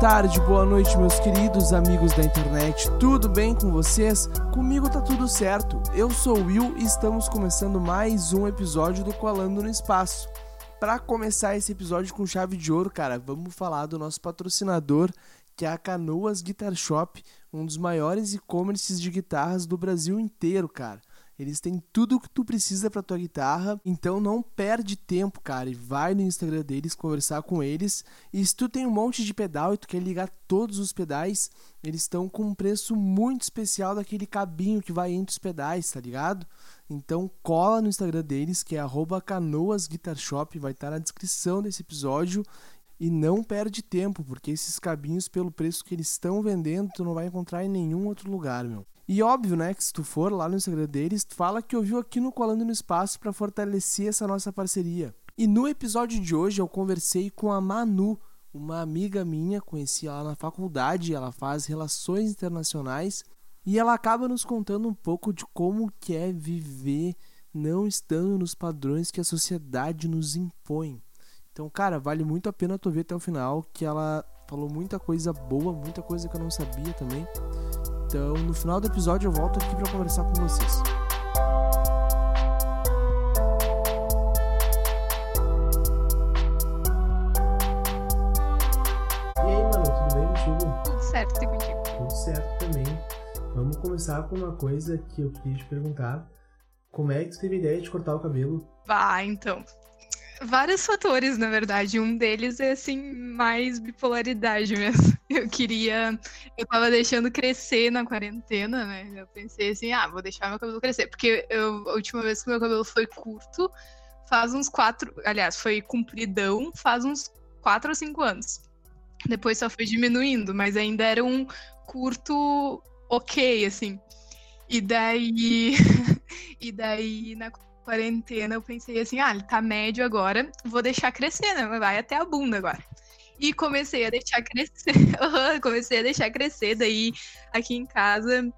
tarde, boa noite, meus queridos amigos da internet. Tudo bem com vocês? Comigo tá tudo certo. Eu sou o Will e estamos começando mais um episódio do Colando no Espaço. Para começar esse episódio com chave de ouro, cara, vamos falar do nosso patrocinador, que é a Canoas Guitar Shop, um dos maiores e-commerces de guitarras do Brasil inteiro, cara. Eles têm tudo o que tu precisa para tua guitarra, então não perde tempo, cara, e vai no Instagram deles conversar com eles. E se tu tem um monte de pedal e tu quer ligar todos os pedais, eles estão com um preço muito especial daquele cabinho que vai entre os pedais, tá ligado? Então cola no Instagram deles, que é @canoasguitarshop, vai estar tá na descrição desse episódio. E não perde tempo, porque esses cabinhos, pelo preço que eles estão vendendo, tu não vai encontrar em nenhum outro lugar, meu. E óbvio, né, que se tu for lá no Instagram deles, fala que ouviu aqui no Colando no Espaço para fortalecer essa nossa parceria. E no episódio de hoje eu conversei com a Manu, uma amiga minha, conheci ela na faculdade, ela faz relações internacionais e ela acaba nos contando um pouco de como que é viver não estando nos padrões que a sociedade nos impõe. Então, cara, vale muito a pena tu ver até o final, que ela falou muita coisa boa, muita coisa que eu não sabia também. Então, no final do episódio, eu volto aqui para conversar com vocês. E aí, mano, tudo bem contigo? Tudo certo, e contigo? Tudo certo também. Vamos começar com uma coisa que eu queria te perguntar. Como é que tu teve ideia de cortar o cabelo? Ah, então vários fatores, na verdade. Um deles é, assim, mais bipolaridade mesmo. Eu queria. Eu tava deixando crescer na quarentena, né? Eu pensei assim, ah, vou deixar meu cabelo crescer. Porque eu, a última vez que meu cabelo foi curto, faz uns quatro. Aliás, foi compridão, faz uns quatro ou cinco anos. Depois só foi diminuindo, mas ainda era um curto ok, assim. E daí. e daí, na quarentena, eu pensei assim, ah, ele tá médio agora, vou deixar crescer, né? Vai até a bunda agora. E comecei a deixar crescer. comecei a deixar crescer. Daí, aqui em casa,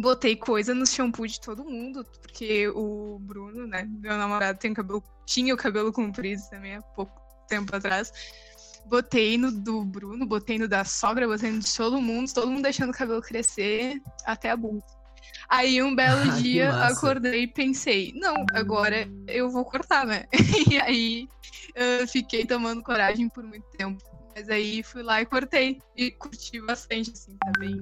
botei coisa no shampoo de todo mundo, porque o Bruno, né, meu namorado, tem cabelo, tinha o cabelo comprido também há pouco tempo atrás. Botei no do Bruno, botei no da sogra, botei no de todo mundo, todo mundo deixando o cabelo crescer até a bunda. Aí um belo ah, dia acordei e pensei, não, agora eu vou cortar, né? e aí eu fiquei tomando coragem por muito tempo. Mas aí fui lá e cortei. E curti bastante, assim, tá bem,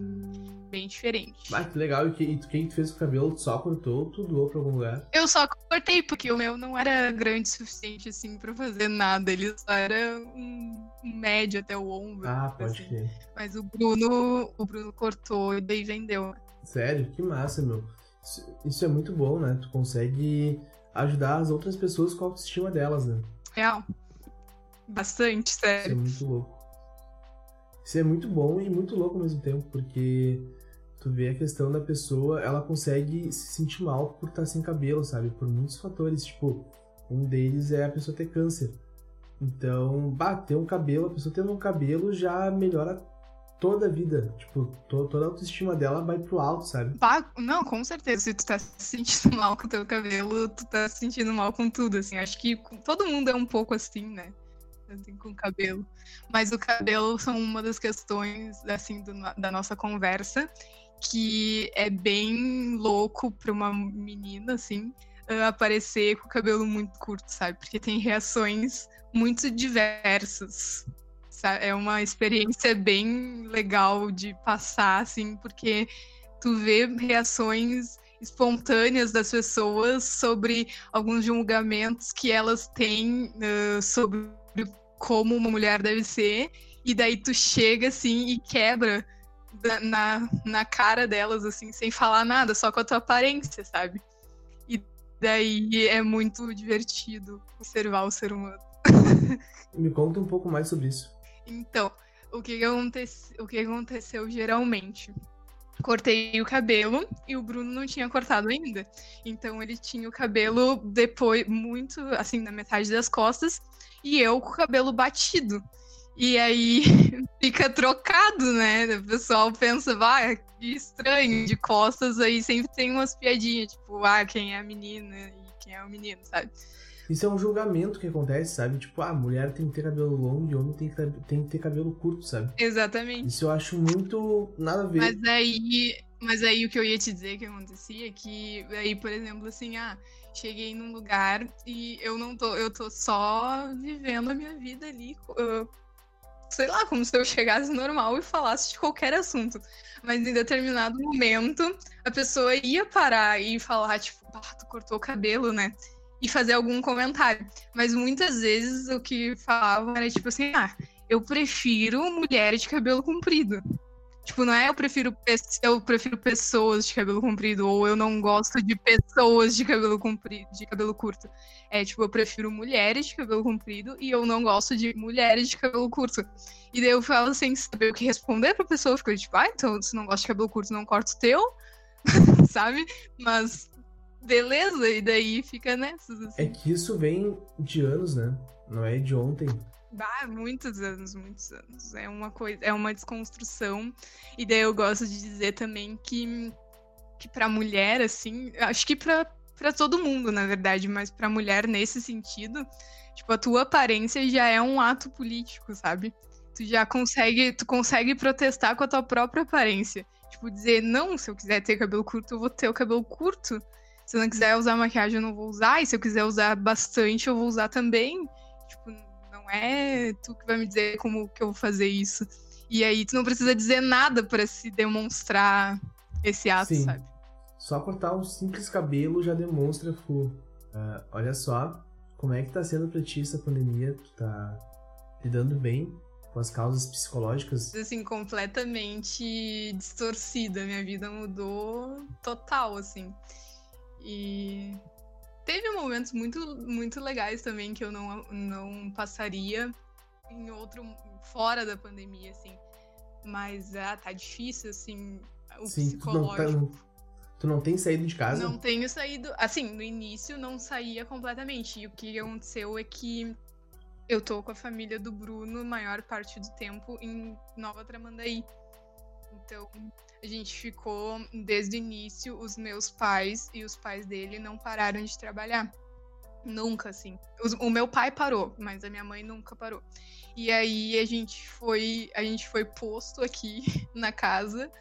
bem diferente. Ah, que legal. E, que, e quem fez o cabelo só cortou ou tu doou pra algum lugar? Eu só cortei, porque o meu não era grande o suficiente, assim, pra fazer nada. Ele só era um, um médio até o ombro. Ah, pode assim. ser. Mas o Bruno, o Bruno cortou e daí vendeu. Sério? Que massa, meu. Isso, é muito bom, né? Tu consegue ajudar as outras pessoas com a autoestima delas, né? Real. Bastante, sério. Isso é muito louco. Isso é muito bom e muito louco ao mesmo tempo, porque tu vê a questão da pessoa, ela consegue se sentir mal por estar sem cabelo, sabe? Por muitos fatores. Tipo, um deles é a pessoa ter câncer. Então, bah, ter um cabelo, a pessoa tendo um cabelo já melhora toda a vida. Tipo, to, toda a autoestima dela vai pro alto, sabe? não, com certeza. Se tu tá se sentindo mal com o teu cabelo, tu tá se sentindo mal com tudo, assim. Acho que todo mundo é um pouco assim, né? Assim, com o cabelo. Mas o cabelo são uma das questões, assim, do, da nossa conversa, que é bem louco pra uma menina, assim, aparecer com o cabelo muito curto, sabe? Porque tem reações muito diversas é uma experiência bem legal de passar, assim, porque tu vê reações espontâneas das pessoas sobre alguns julgamentos que elas têm uh, sobre como uma mulher deve ser, e daí tu chega assim e quebra na, na cara delas, assim, sem falar nada, só com a tua aparência, sabe? E daí é muito divertido observar o ser humano. Me conta um pouco mais sobre isso. Então, o que, o que aconteceu geralmente? Cortei o cabelo e o Bruno não tinha cortado ainda. Então ele tinha o cabelo depois, muito assim, na metade das costas, e eu com o cabelo batido. E aí fica trocado, né? O pessoal pensa, vai, que estranho, de costas aí sempre tem umas piadinhas, tipo, ah, quem é a menina e quem é o menino, sabe? Isso é um julgamento que acontece, sabe? Tipo, ah, mulher tem que ter cabelo longo e homem tem que ter, tem que ter cabelo curto, sabe? Exatamente. Isso eu acho muito nada a ver. Mas aí, mas aí o que eu ia te dizer que acontecia é que aí, por exemplo, assim, ah, cheguei num lugar e eu não tô, eu tô só vivendo a minha vida ali, sei lá, como se eu chegasse normal e falasse de qualquer assunto. Mas em determinado momento, a pessoa ia parar e falar, tipo, ah, tu cortou o cabelo, né? E fazer algum comentário. Mas muitas vezes o que falavam era tipo assim, ah, eu prefiro mulher de cabelo comprido. Tipo, não é eu prefiro, eu prefiro pessoas de cabelo comprido, ou eu não gosto de pessoas de cabelo comprido, de cabelo curto. É tipo, eu prefiro mulheres de cabelo comprido e eu não gosto de mulheres de cabelo curto. E daí eu falo sem saber o que responder pra pessoa, fico tipo, ah, então se não gosta de cabelo curto, não corta o teu, sabe? Mas beleza, e daí fica nessas. Assim. É que isso vem de anos, né? Não é de ontem. Ah, muitos anos, muitos anos. É uma coisa, é uma desconstrução. E daí eu gosto de dizer também que, que para mulher, assim, acho que para para todo mundo, na verdade, mas para mulher nesse sentido, tipo, a tua aparência já é um ato político, sabe? Tu já consegue, tu consegue protestar com a tua própria aparência. Tipo, dizer, não, se eu quiser ter cabelo curto, eu vou ter o cabelo curto. Se eu não quiser usar maquiagem, eu não vou usar. E se eu quiser usar bastante, eu vou usar também. Tipo, não é tu que vai me dizer como que eu vou fazer isso. E aí tu não precisa dizer nada para se demonstrar esse ato, Sim. sabe? Só cortar um simples cabelo já demonstra, Fu. Uh, olha só como é que tá sendo pra ti essa pandemia. Tu tá lidando bem com as causas psicológicas? Assim, completamente distorcida. Minha vida mudou total, assim. E Teve momentos muito, muito legais também que eu não, não passaria em outro, fora da pandemia, assim. Mas ah, tá difícil, assim, o Sim, psicológico. Tu não, tá, tu não tem saído de casa? Não tenho saído. Assim, no início não saía completamente. E o que aconteceu é que eu tô com a família do Bruno maior parte do tempo em Nova Tramandaí. Então, a gente ficou desde o início, os meus pais e os pais dele não pararam de trabalhar. Nunca, assim. O, meu pai parou, mas a minha mãe nunca parou. E aí a gente foi, a gente foi posto aqui na casa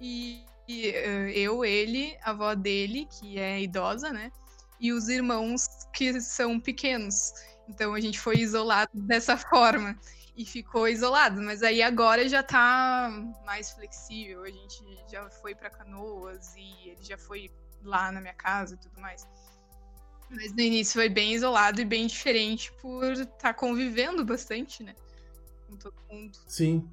e, e uh, eu, ele, a avó dele, que é idosa, né? E os irmãos que são pequenos. Então a gente foi isolado dessa forma e ficou isolado. Mas aí agora já tá mais flexível. A gente já foi para Canoas e ele já foi lá na minha casa e tudo mais. Mas no início foi bem isolado e bem diferente por estar tá convivendo bastante, né? Com todo mundo. Sim.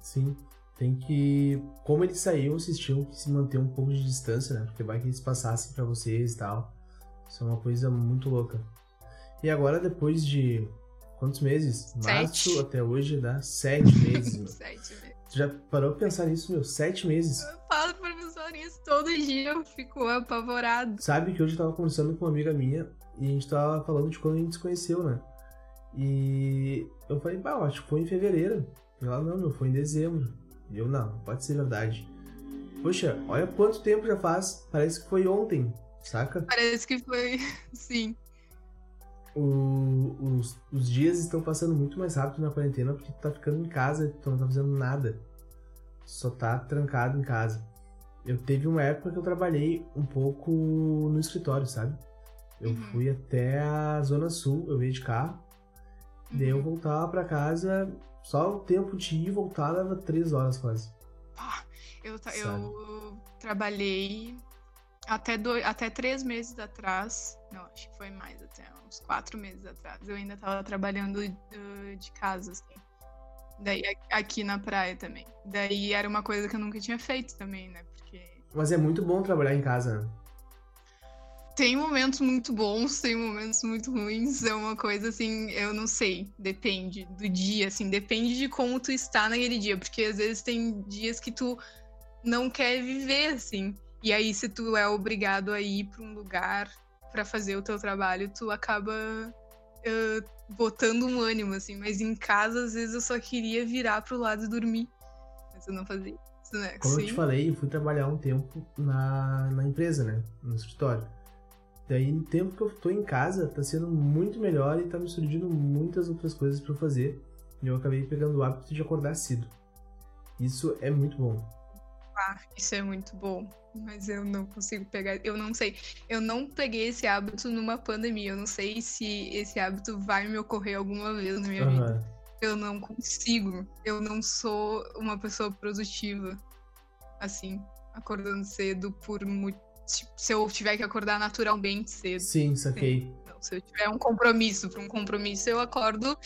Sim. Tem que. Como ele saiu, vocês tinham que se manter um pouco de distância, né? Porque vai que eles passassem para vocês e tal. Isso é uma coisa muito louca. E agora, depois de Quantos meses? Março sete. até hoje dá sete meses. sete meses. Tu já parou pra pensar nisso, meu? Sete meses. Eu falo pro professor isso todo dia, eu fico apavorado. Sabe que hoje eu tava conversando com uma amiga minha e a gente tava falando de quando a gente se conheceu, né? E eu falei, pá, acho que foi em fevereiro. E ela, não, meu, foi em dezembro. E eu, não, pode ser verdade. Poxa, olha quanto tempo já faz. Parece que foi ontem, saca? Parece que foi, sim o, os, os dias estão passando muito mais rápido na quarentena porque tu tá ficando em casa, tu não tá fazendo nada. Só tá trancado em casa. Eu teve uma época que eu trabalhei um pouco no escritório, sabe? Eu uhum. fui até a Zona Sul, eu ia de carro. Uhum. Daí eu uhum. voltava para casa, só o tempo de ir e voltar dava três horas quase. Ah, eu, eu trabalhei até, dois, até três meses atrás. Não, acho que foi mais até uns quatro meses atrás. Eu ainda tava trabalhando uh, de casa, assim. Daí aqui na praia também. Daí era uma coisa que eu nunca tinha feito também, né? Porque. Mas é muito bom trabalhar em casa, né? Tem momentos muito bons, tem momentos muito ruins. É uma coisa assim, eu não sei. Depende do dia, assim, depende de como tu está naquele dia. Porque às vezes tem dias que tu não quer viver, assim. E aí, se tu é obrigado a ir para um lugar para fazer o teu trabalho, tu acaba uh, botando um ânimo, assim. Mas em casa, às vezes, eu só queria virar pro lado e dormir. Mas eu não fazia isso, né? Como Sim. eu te falei, eu fui trabalhar um tempo na, na empresa, né? No escritório. Daí, no tempo que eu tô em casa, tá sendo muito melhor e tá me surgindo muitas outras coisas para fazer. E eu acabei pegando o hábito de acordar cedo. Isso é muito bom. Ah, isso é muito bom. Mas eu não consigo pegar. Eu não sei. Eu não peguei esse hábito numa pandemia. Eu não sei se esse hábito vai me ocorrer alguma vez na minha uhum. vida. Eu não consigo. Eu não sou uma pessoa produtiva. Assim, acordando cedo por muito se eu tiver que acordar naturalmente cedo. Sim, saquei. Não, se eu tiver um compromisso, para um compromisso eu acordo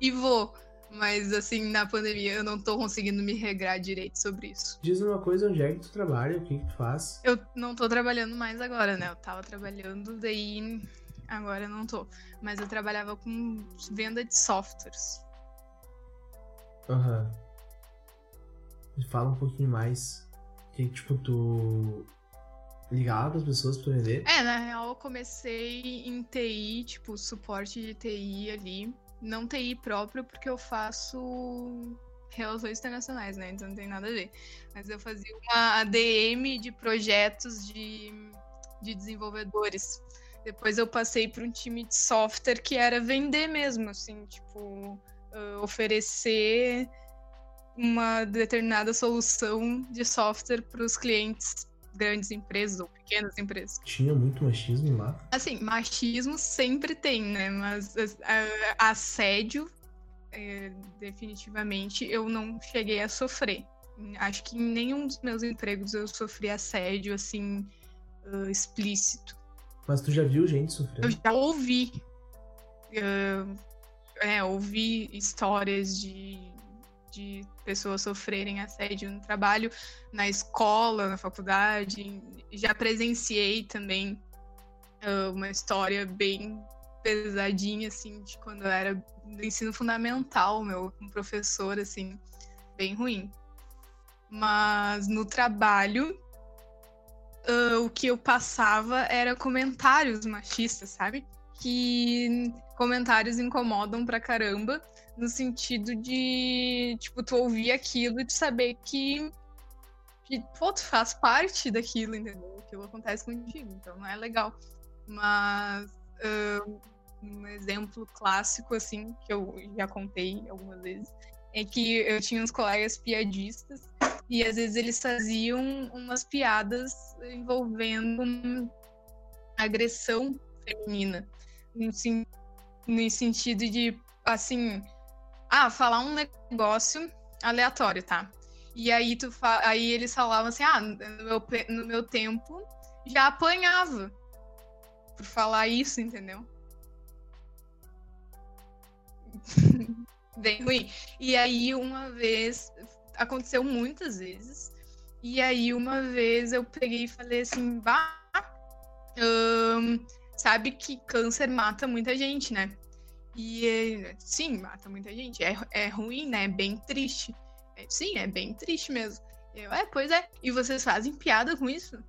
e vou. Mas assim, na pandemia eu não tô conseguindo me regrar direito sobre isso. Diz uma coisa, onde é que tu trabalha? O que, que tu faz? Eu não tô trabalhando mais agora, né? Eu tava trabalhando, daí agora eu não tô. Mas eu trabalhava com venda de softwares. Aham. Uhum. Fala um pouquinho mais. Que tipo, tu ligar para as pessoas para vender? É, na real eu comecei em TI, tipo, suporte de TI ali. Não TI próprio, porque eu faço relações internacionais, né? Então não tem nada a ver. Mas eu fazia uma ADM de projetos de, de desenvolvedores. Depois eu passei para um time de software que era vender mesmo, assim, tipo, uh, oferecer uma determinada solução de software para os clientes grandes empresas ou pequenas empresas. Tinha muito machismo lá? Assim, machismo sempre tem, né? Mas assédio, é, definitivamente, eu não cheguei a sofrer. Acho que em nenhum dos meus empregos eu sofri assédio, assim, uh, explícito. Mas tu já viu gente sofrendo? Eu já ouvi. Uh, é, ouvi histórias de de pessoas sofrerem assédio no trabalho, na escola, na faculdade. Já presenciei também uh, uma história bem pesadinha, assim, de quando eu era do ensino fundamental, meu, um professor, assim, bem ruim. Mas no trabalho, uh, o que eu passava era comentários machistas, sabe? Que comentários incomodam pra caramba no sentido de, tipo, tu ouvir aquilo e tu saber que, que pô, tu faz parte daquilo, entendeu? Aquilo acontece contigo, então não é legal. Mas uh, um exemplo clássico, assim, que eu já contei algumas vezes, é que eu tinha uns colegas piadistas e às vezes eles faziam umas piadas envolvendo agressão feminina. No, no sentido de, assim, ah, falar um negócio aleatório, tá? E aí, tu fa... aí eles falavam assim, ah, no meu, no meu tempo já apanhava por falar isso, entendeu? Bem ruim. E aí, uma vez, aconteceu muitas vezes, e aí, uma vez eu peguei e falei assim, bah, hum, sabe que câncer mata muita gente, né? E sim, mata muita gente. É, é ruim, né? É bem triste. É, sim, é bem triste mesmo. Eu, é, pois é. E vocês fazem piada com isso?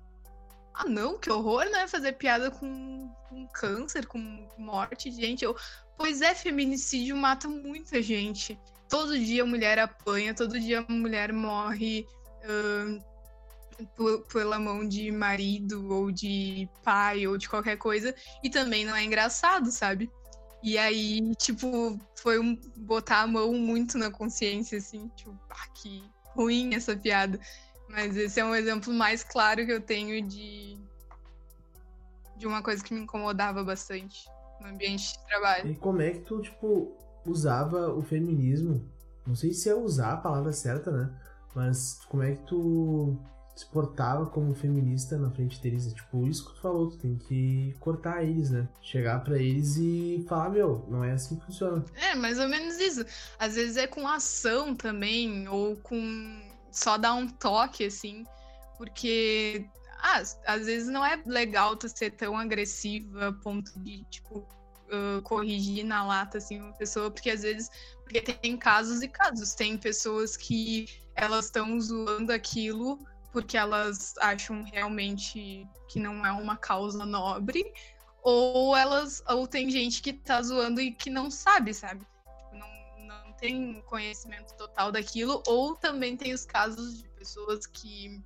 Ah, não, que horror, né? Fazer piada com, com câncer, com morte de gente. Eu, pois é, feminicídio mata muita gente. Todo dia a mulher apanha, todo dia a mulher morre uh, pela mão de marido, ou de pai, ou de qualquer coisa. E também não é engraçado, sabe? E aí, tipo, foi um botar a mão muito na consciência, assim, tipo, ah, que ruim essa piada. Mas esse é um exemplo mais claro que eu tenho de, de uma coisa que me incomodava bastante no ambiente de trabalho. E como é que tu, tipo, usava o feminismo? Não sei se é usar a palavra certa, né? Mas como é que tu se portava como feminista na frente deles. É tipo isso que tu falou, tu tem que cortar eles, né? Chegar para eles e falar, meu, não é assim que funciona. É, mais ou menos isso. Às vezes é com ação também, ou com só dar um toque, assim, porque ah, às vezes não é legal tu ser tão agressiva a ponto de, tipo, uh, corrigir na lata, assim, uma pessoa, porque às vezes, porque tem casos e casos, tem pessoas que elas estão zoando aquilo porque elas acham realmente que não é uma causa nobre, ou elas ou tem gente que tá zoando e que não sabe, sabe? Tipo, não, não tem conhecimento total daquilo, ou também tem os casos de pessoas que,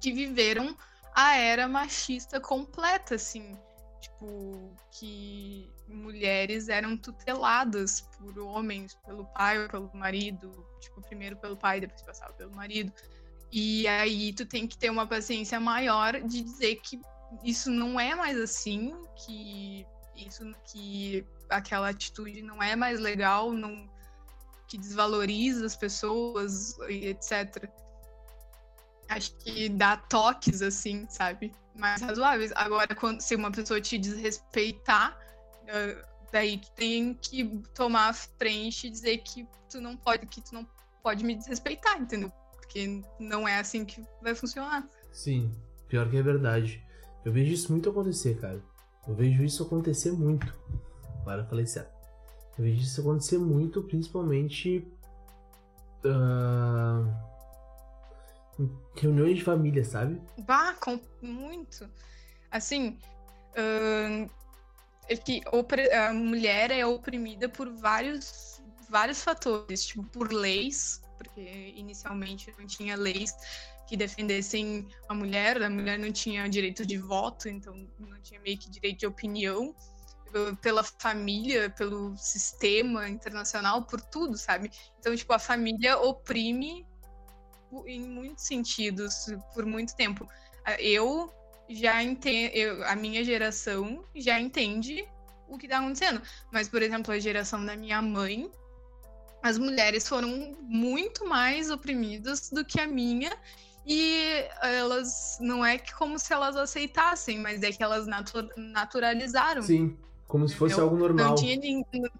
que viveram a era machista completa, assim. tipo, que mulheres eram tuteladas por homens, pelo pai ou pelo marido, tipo, primeiro pelo pai, depois passava pelo marido. E aí tu tem que ter uma paciência maior de dizer que isso não é mais assim, que isso que aquela atitude não é mais legal, não que desvaloriza as pessoas etc. Acho que dá toques assim, sabe? Mais razoáveis. Agora, quando, se uma pessoa te desrespeitar, uh, daí tu tem que tomar a frente e dizer que tu não pode, que tu não pode me desrespeitar, entendeu? Porque não é assim que vai funcionar. Sim, pior que é verdade. Eu vejo isso muito acontecer, cara. Eu vejo isso acontecer muito. Agora eu falei certo. Eu vejo isso acontecer muito, principalmente. Uh, em reuniões de família, sabe? Bah, com muito. Assim. Uh, é que a mulher é oprimida por vários, vários fatores, tipo, por leis, porque inicialmente não tinha leis que defendessem a mulher, a mulher não tinha direito de voto, então não tinha meio que direito de opinião pela família, pelo sistema internacional, por tudo, sabe? Então, tipo, a família oprime em muitos sentidos por muito tempo. Eu já entendo, a minha geração já entende o que tá acontecendo, mas, por exemplo, a geração da minha mãe, as mulheres foram muito mais oprimidas do que a minha e elas não é que como se elas aceitassem, mas é que elas natu naturalizaram. Sim, como se fosse algo normal. Não tinha ninguém,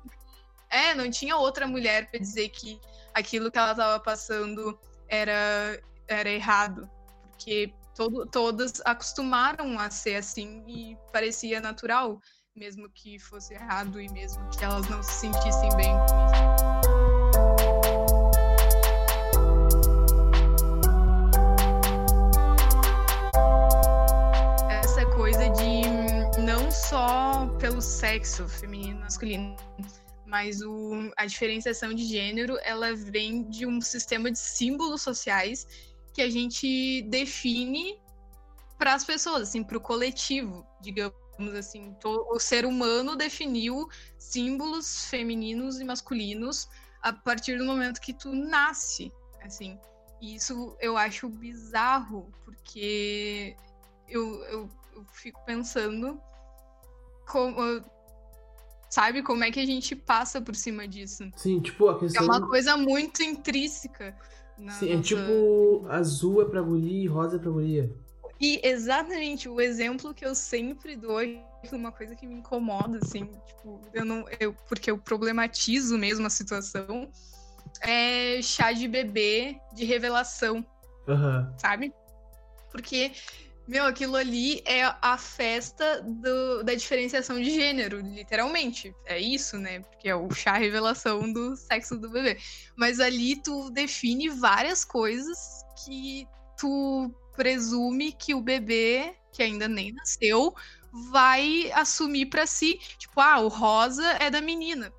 é, não tinha outra mulher para dizer que aquilo que ela estava passando era era errado, porque todo, todas acostumaram a ser assim e parecia natural, mesmo que fosse errado e mesmo que elas não se sentissem bem com isso. Sexo feminino masculino, mas o, a diferenciação de gênero ela vem de um sistema de símbolos sociais que a gente define para as pessoas, assim, para o coletivo, digamos assim. o ser humano definiu símbolos femininos e masculinos a partir do momento que tu nasce, assim. E isso eu acho bizarro, porque eu, eu, eu fico pensando como, sabe como é que a gente passa por cima disso. Sim, tipo, a questão. É uma coisa muito intrínseca. Sim, é tipo, azul é pra guria e rosa é pra guria. E exatamente o exemplo que eu sempre dou, uma coisa que me incomoda, assim, tipo, eu não. Eu, porque eu problematizo mesmo a situação, é chá de bebê de revelação. Uhum. Sabe? Porque meu, aquilo ali é a festa do, da diferenciação de gênero, literalmente. É isso, né? Porque é o chá revelação do sexo do bebê. Mas ali tu define várias coisas que tu presume que o bebê, que ainda nem nasceu, vai assumir para si. Tipo, ah, o rosa é da menina.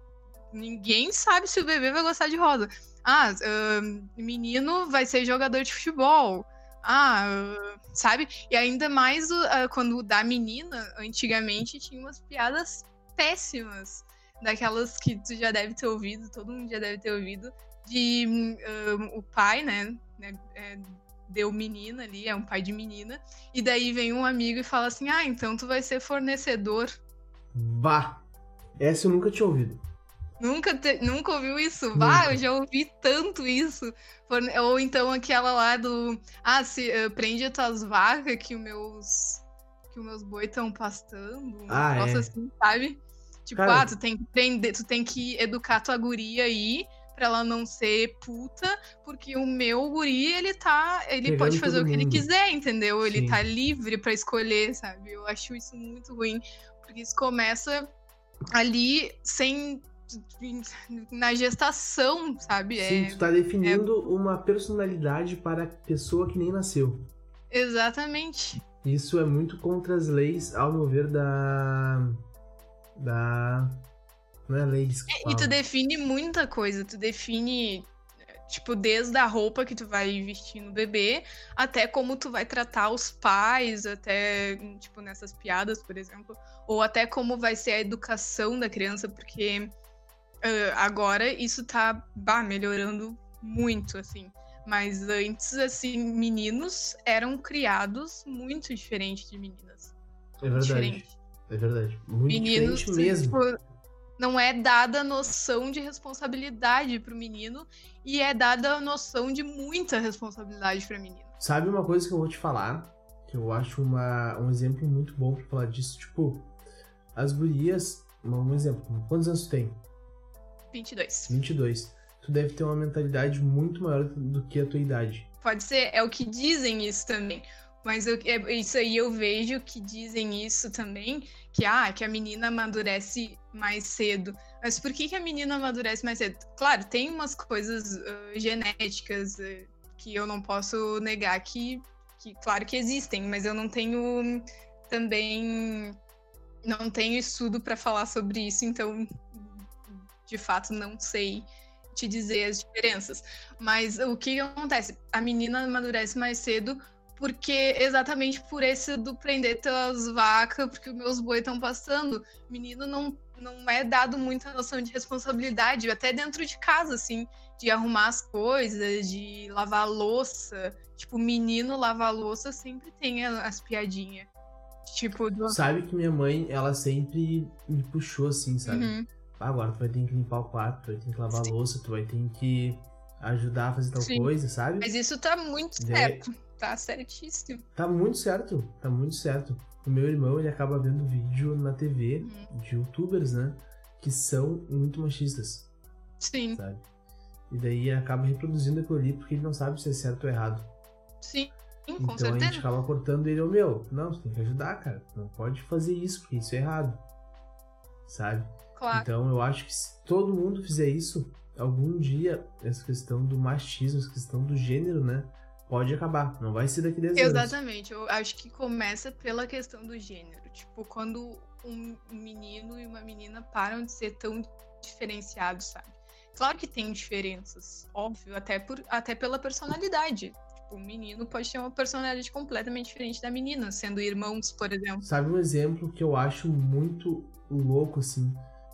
Ninguém sabe se o bebê vai gostar de rosa. Ah, uh, menino vai ser jogador de futebol ah, sabe? E ainda mais uh, quando da menina, antigamente tinha umas piadas péssimas, daquelas que tu já deve ter ouvido, todo mundo já deve ter ouvido, de um, o pai, né, né é, deu menina ali, é um pai de menina, e daí vem um amigo e fala assim, ah, então tu vai ser fornecedor. Bah! Essa eu nunca tinha ouvido. Nunca, te, nunca ouviu isso? Bah, eu já ouvi tanto isso. Ou então aquela lá do. Ah, se uh, prende as tuas vacas que os meus. Que os meus boi estão pastando. Ah, nossa, é. assim, sabe? Tipo, Cara... ah, tu tem que prender, tu tem que educar tua guria aí pra ela não ser puta, porque o meu guri, ele tá. Ele Pegando pode fazer o que mundo. ele quiser, entendeu? Sim. Ele tá livre para escolher, sabe? Eu acho isso muito ruim. Porque isso começa ali sem na gestação, sabe? Sim, é, tu tá definindo é... uma personalidade para a pessoa que nem nasceu. Exatamente. Isso é muito contra as leis, ao meu ver, da. Da. Não é leis. É, e tu define muita coisa. Tu define. Tipo, desde a roupa que tu vai vestir no bebê, até como tu vai tratar os pais, até, tipo, nessas piadas, por exemplo. Ou até como vai ser a educação da criança, porque uh, agora isso tá bah, melhorando muito, assim. Mas antes, assim, meninos eram criados muito diferente de meninas. É verdade. Diferente. É verdade. Muito meninos, diferente mesmo. Tipo, não é dada a noção de responsabilidade para o menino e é dada a noção de muita responsabilidade para menino. Sabe uma coisa que eu vou te falar? Que eu acho uma, um exemplo muito bom para falar disso. Tipo, as gurias. Um exemplo, quantos anos tu tem? 22. 22 tu deve ter uma mentalidade muito maior do que a tua idade. Pode ser, é o que dizem isso também. Mas eu, é, isso aí eu vejo que dizem isso também, que, ah, que a menina amadurece mais cedo. Mas por que, que a menina amadurece mais cedo? Claro, tem umas coisas uh, genéticas uh, que eu não posso negar que, que, claro que existem, mas eu não tenho também, não tenho estudo para falar sobre isso, então, de fato, não sei te dizer as diferenças. Mas o que acontece? A menina amadurece mais cedo porque exatamente por esse do prender tuas vacas, porque os meus boi estão passando. Menino não, não é dado muita noção de responsabilidade, até dentro de casa, assim, de arrumar as coisas, de lavar louça. Tipo, menino lavar louça sempre tem as piadinhas. Tipo, do... Sabe que minha mãe, ela sempre me puxou assim, sabe? Uhum. Agora tu vai ter que limpar o quarto, tu vai ter que lavar Sim. a louça, tu vai ter que ajudar a fazer tal Sim. coisa, sabe? Mas isso tá muito certo. Tá certíssimo. Tá muito certo, tá muito certo. O meu irmão, ele acaba vendo vídeo na TV uhum. de youtubers, né? Que são muito machistas. Sim. Sabe? E daí acaba reproduzindo aquilo ali porque ele não sabe se é certo ou errado. Sim. Então certeza. a gente acaba cortando ele, ô meu, não, você tem que ajudar, cara. Não pode fazer isso, porque isso é errado. Sabe? Claro. Então eu acho que se todo mundo fizer isso, algum dia essa questão do machismo, essa questão do gênero, né? Pode acabar. Não vai ser daqui 10 anos. Exatamente. Eu acho que começa pela questão do gênero. Tipo, quando um menino e uma menina param de ser tão diferenciados, sabe? Claro que tem diferenças, óbvio, até, por, até pela personalidade. Tipo, o menino pode ter uma personalidade completamente diferente da menina, sendo irmãos, por exemplo. Sabe um exemplo que eu acho muito louco, assim?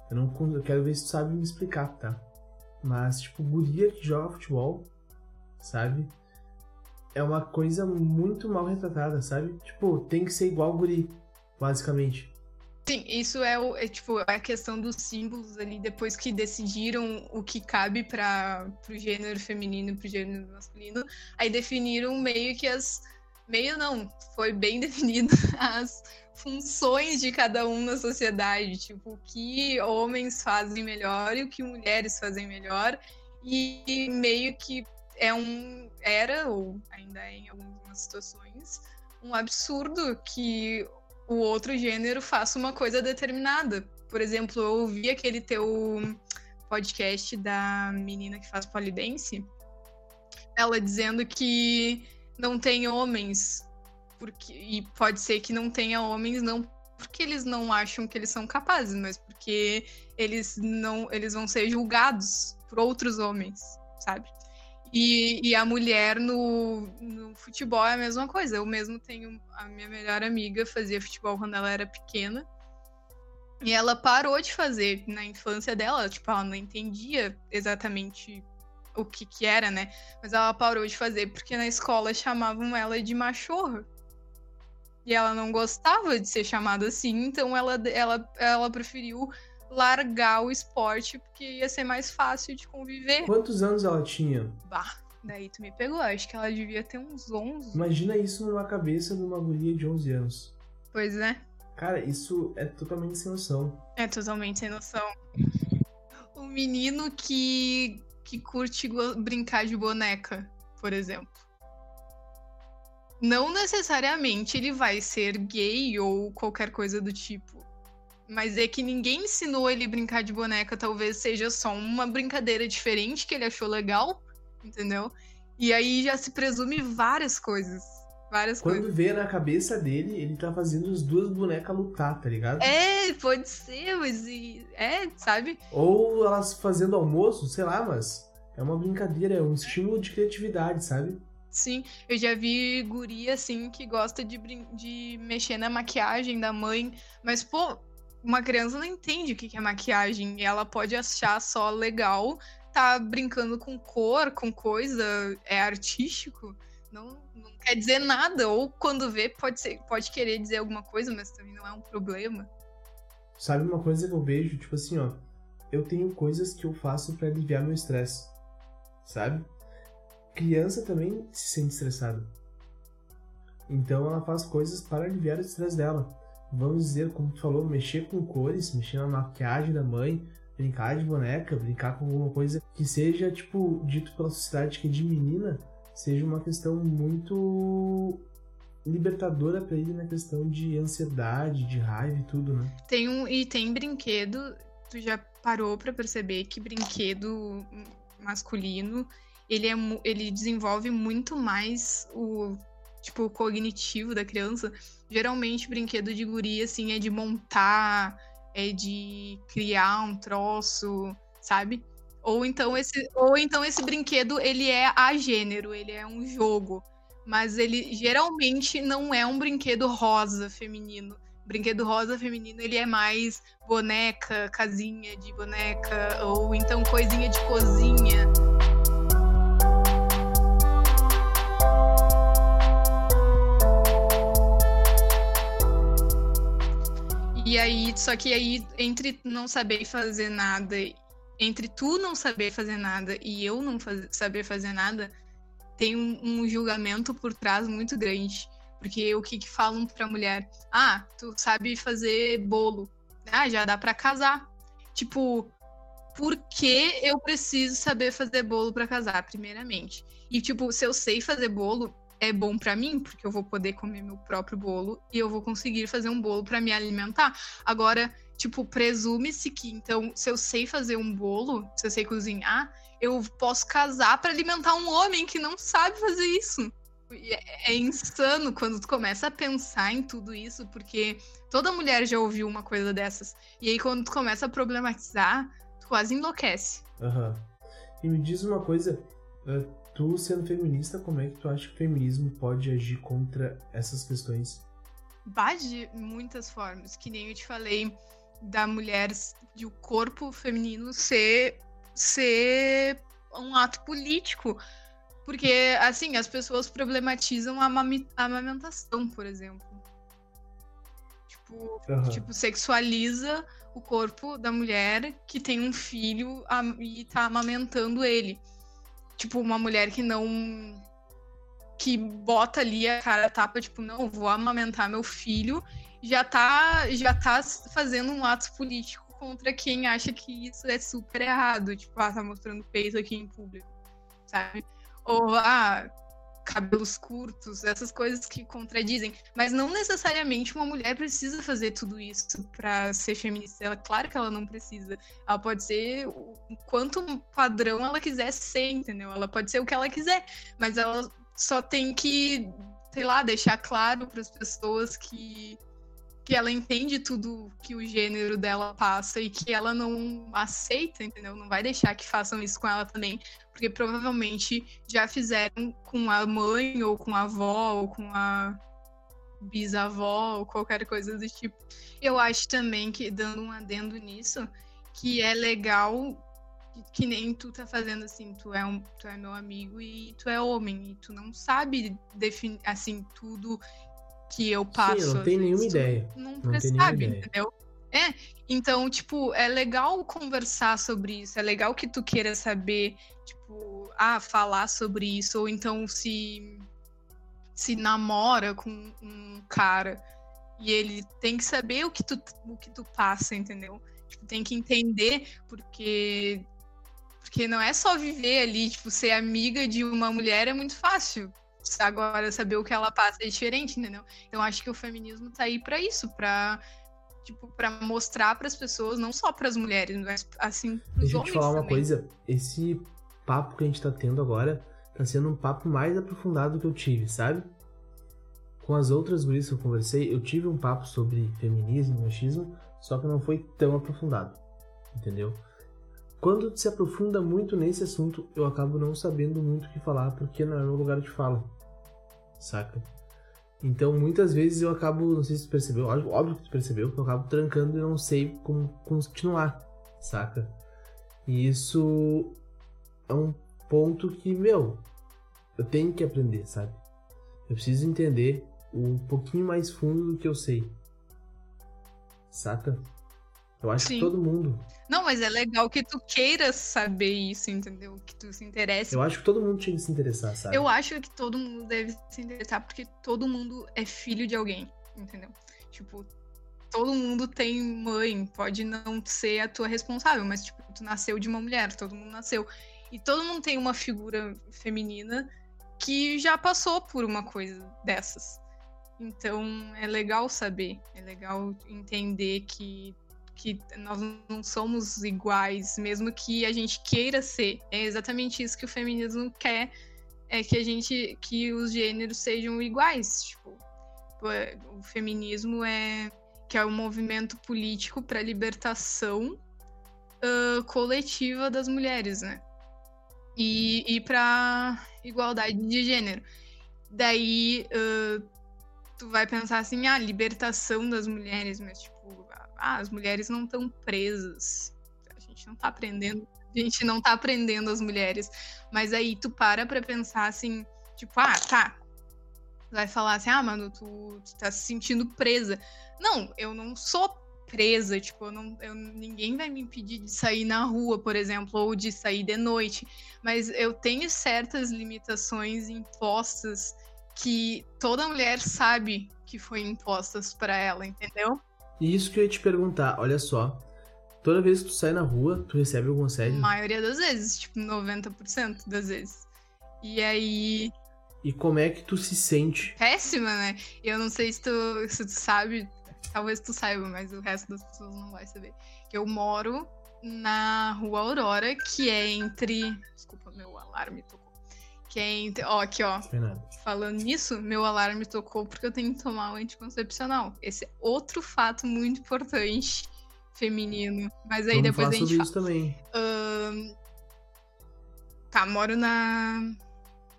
Eu não eu quero ver se tu sabe me explicar, tá? Mas, tipo, guria que joga futebol, sabe? É uma coisa muito mal retratada, sabe? Tipo, tem que ser igual guri, basicamente. Sim, isso é, o, é, tipo, é a questão dos símbolos ali, depois que decidiram o que cabe para o gênero feminino e pro gênero masculino, aí definiram meio que as. Meio não, foi bem definido as funções de cada um na sociedade, tipo, o que homens fazem melhor e o que mulheres fazem melhor, e meio que é um era ou ainda é em algumas situações um absurdo que o outro gênero faça uma coisa determinada. Por exemplo, eu ouvi aquele teu podcast da menina que faz polidense, ela dizendo que não tem homens porque e pode ser que não tenha homens não porque eles não acham que eles são capazes, mas porque eles não eles vão ser julgados por outros homens, sabe? E, e a mulher no, no futebol é a mesma coisa. Eu mesmo tenho a minha melhor amiga fazia futebol quando ela era pequena. E ela parou de fazer na infância dela, tipo, ela não entendia exatamente o que que era, né? Mas ela parou de fazer porque na escola chamavam ela de machorra. E ela não gostava de ser chamada assim, então ela, ela, ela preferiu largar o esporte porque ia ser mais fácil de conviver. Quantos anos ela tinha? Bah, daí tu me pegou. Acho que ela devia ter uns 11. Imagina isso numa cabeça de uma guria de 11 anos. Pois é. Cara, isso é totalmente sem noção. É totalmente sem noção. O menino que, que curte brincar de boneca, por exemplo não necessariamente ele vai ser gay ou qualquer coisa do tipo. Mas é que ninguém ensinou ele brincar de boneca, talvez seja só uma brincadeira diferente que ele achou legal, entendeu? E aí já se presume várias coisas. Várias Quando coisas. vê na cabeça dele, ele tá fazendo as duas bonecas lutar, tá ligado? É, pode ser, mas. É, sabe? Ou elas fazendo almoço, sei lá, mas É uma brincadeira, é um estímulo de criatividade, sabe? Sim, eu já vi guria, assim, que gosta de, de mexer na maquiagem da mãe, mas, pô, uma criança não entende o que é maquiagem, e ela pode achar só legal, tá brincando com cor, com coisa, é artístico, não, não quer dizer nada, ou quando vê pode, ser, pode querer dizer alguma coisa, mas também não é um problema. Sabe uma coisa que eu vejo, tipo assim, ó, eu tenho coisas que eu faço para aliviar meu estresse, sabe? criança também se sente estressada. Então ela faz coisas para aliviar o estresse dela. Vamos dizer, como tu falou, mexer com cores, mexer na maquiagem da mãe, brincar de boneca, brincar com alguma coisa que seja, tipo, dito pela sociedade que é de menina, seja uma questão muito libertadora para ele na questão de ansiedade, de raiva e tudo, né? Tem um e tem brinquedo, tu já parou para perceber que brinquedo masculino ele, é, ele desenvolve muito mais o tipo cognitivo da criança. Geralmente, brinquedo de guria, assim, é de montar, é de criar um troço, sabe? Ou então esse, ou então esse brinquedo, ele é a gênero, ele é um jogo. Mas ele geralmente não é um brinquedo rosa feminino. brinquedo rosa feminino, ele é mais boneca, casinha de boneca, ou então coisinha de cozinha. E aí, só que aí, entre não saber fazer nada, entre tu não saber fazer nada e eu não faz, saber fazer nada, tem um, um, julgamento por trás muito grande. Porque o que, que falam pra mulher? Ah, tu sabe fazer bolo. Ah, já dá para casar. Tipo, por que eu preciso saber fazer bolo para casar, primeiramente? E, tipo, se eu sei fazer bolo, é bom para mim, porque eu vou poder comer meu próprio bolo e eu vou conseguir fazer um bolo para me alimentar. Agora, tipo, presume-se que então, se eu sei fazer um bolo, se eu sei cozinhar, eu posso casar para alimentar um homem que não sabe fazer isso. É, é insano quando tu começa a pensar em tudo isso, porque toda mulher já ouviu uma coisa dessas. E aí, quando tu começa a problematizar, tu quase enlouquece. Aham. Uhum. E me diz uma coisa, uh, Tu, sendo feminista, como é que tu acha que o feminismo pode agir contra essas questões? De muitas formas, que nem eu te falei da mulher, de o corpo feminino ser, ser um ato político. Porque, assim, as pessoas problematizam a amamentação, por exemplo. Tipo, uhum. tipo, sexualiza o corpo da mulher que tem um filho e tá amamentando ele tipo, uma mulher que não. que bota ali a cara tapa, tipo, não, vou amamentar meu filho, já tá, já tá fazendo um ato político contra quem acha que isso é super errado. Tipo, ah, tá mostrando peito aqui em público, sabe? Ou, ah, cabelos curtos, essas coisas que contradizem. Mas não necessariamente uma mulher precisa fazer tudo isso para ser feminista. Ela, claro que ela não precisa. Ela pode ser o quanto padrão ela quiser ser, entendeu? Ela pode ser o que ela quiser, mas ela só tem que, sei lá, deixar claro para as pessoas que que ela entende tudo que o gênero dela passa e que ela não aceita, entendeu? Não vai deixar que façam isso com ela também, porque provavelmente já fizeram com a mãe ou com a avó ou com a bisavó ou qualquer coisa do tipo. Eu acho também que dando um adendo nisso, que é legal que nem tu tá fazendo assim, tu é, um, tu é meu amigo e tu é homem, e tu não sabe definir assim tudo que eu passo. Sim, não tem nenhuma ideia. Nunca não sabe, entendeu? É, então, tipo, é legal conversar sobre isso, é legal que tu queira saber, tipo, ah, falar sobre isso, ou então se se namora com um cara e ele tem que saber o que tu, o que tu passa, entendeu? Tipo, tem que entender porque porque não é só viver ali, tipo, ser amiga de uma mulher é muito fácil. Agora, saber o que ela passa é diferente, entendeu? Então, acho que o feminismo tá aí para isso, para tipo, para mostrar para as pessoas, não só para as mulheres, mas assim pros Deixa eu te falar também. uma coisa, esse papo que a gente tá tendo agora tá sendo um papo mais aprofundado que eu tive, sabe? Com as outras gurias que eu conversei, eu tive um papo sobre feminismo, machismo, só que não foi tão aprofundado, entendeu? Quando se aprofunda muito nesse assunto, eu acabo não sabendo muito o que falar, porque não é meu lugar de fala. Saca? Então, muitas vezes eu acabo, não sei se tu percebeu, óbvio que tu percebeu, que eu acabo trancando e não sei como continuar, saca? E isso é um ponto que, meu, eu tenho que aprender, sabe? Eu preciso entender um pouquinho mais fundo do que eu sei. Saca? Eu acho Sim. que todo mundo. Não, mas é legal que tu queira saber isso, entendeu? Que tu se interesse. Eu acho que todo mundo tinha que se interessar, sabe? Eu acho que todo mundo deve se interessar porque todo mundo é filho de alguém, entendeu? Tipo, todo mundo tem mãe, pode não ser a tua responsável, mas tipo, tu nasceu de uma mulher, todo mundo nasceu. E todo mundo tem uma figura feminina que já passou por uma coisa dessas. Então é legal saber, é legal entender que que nós não somos iguais, mesmo que a gente queira ser. É exatamente isso que o feminismo quer, é que a gente, que os gêneros sejam iguais. Tipo, o feminismo é que é um movimento político para a libertação uh, coletiva das mulheres, né? E, e para igualdade de gênero. Daí uh, tu vai pensar assim, ah, libertação das mulheres, mas tipo ah, as mulheres não estão presas. A gente não tá aprendendo, a gente não tá aprendendo as mulheres. Mas aí tu para pra pensar assim, tipo, ah, tá. Vai falar assim, ah, mano, tu, tu tá se sentindo presa. Não, eu não sou presa, tipo, eu não, eu, ninguém vai me impedir de sair na rua, por exemplo, ou de sair de noite. Mas eu tenho certas limitações impostas que toda mulher sabe que foi impostas para ela, entendeu? E isso que eu ia te perguntar, olha só. Toda vez que tu sai na rua, tu recebe algum assédio? A maioria das vezes, tipo 90% das vezes. E aí. E como é que tu se sente? Péssima, né? Eu não sei se tu, se tu sabe, talvez tu saiba, mas o resto das pessoas não vai saber. Eu moro na rua Aurora, que é entre. Desculpa, meu alarme tocou. Que entre. Ó, aqui, ó. Falando nisso, meu alarme tocou porque eu tenho que tomar o anticoncepcional. Esse é outro fato muito importante feminino. Mas aí Vamos depois a gente sobre fala. isso também. Um... Tá, moro na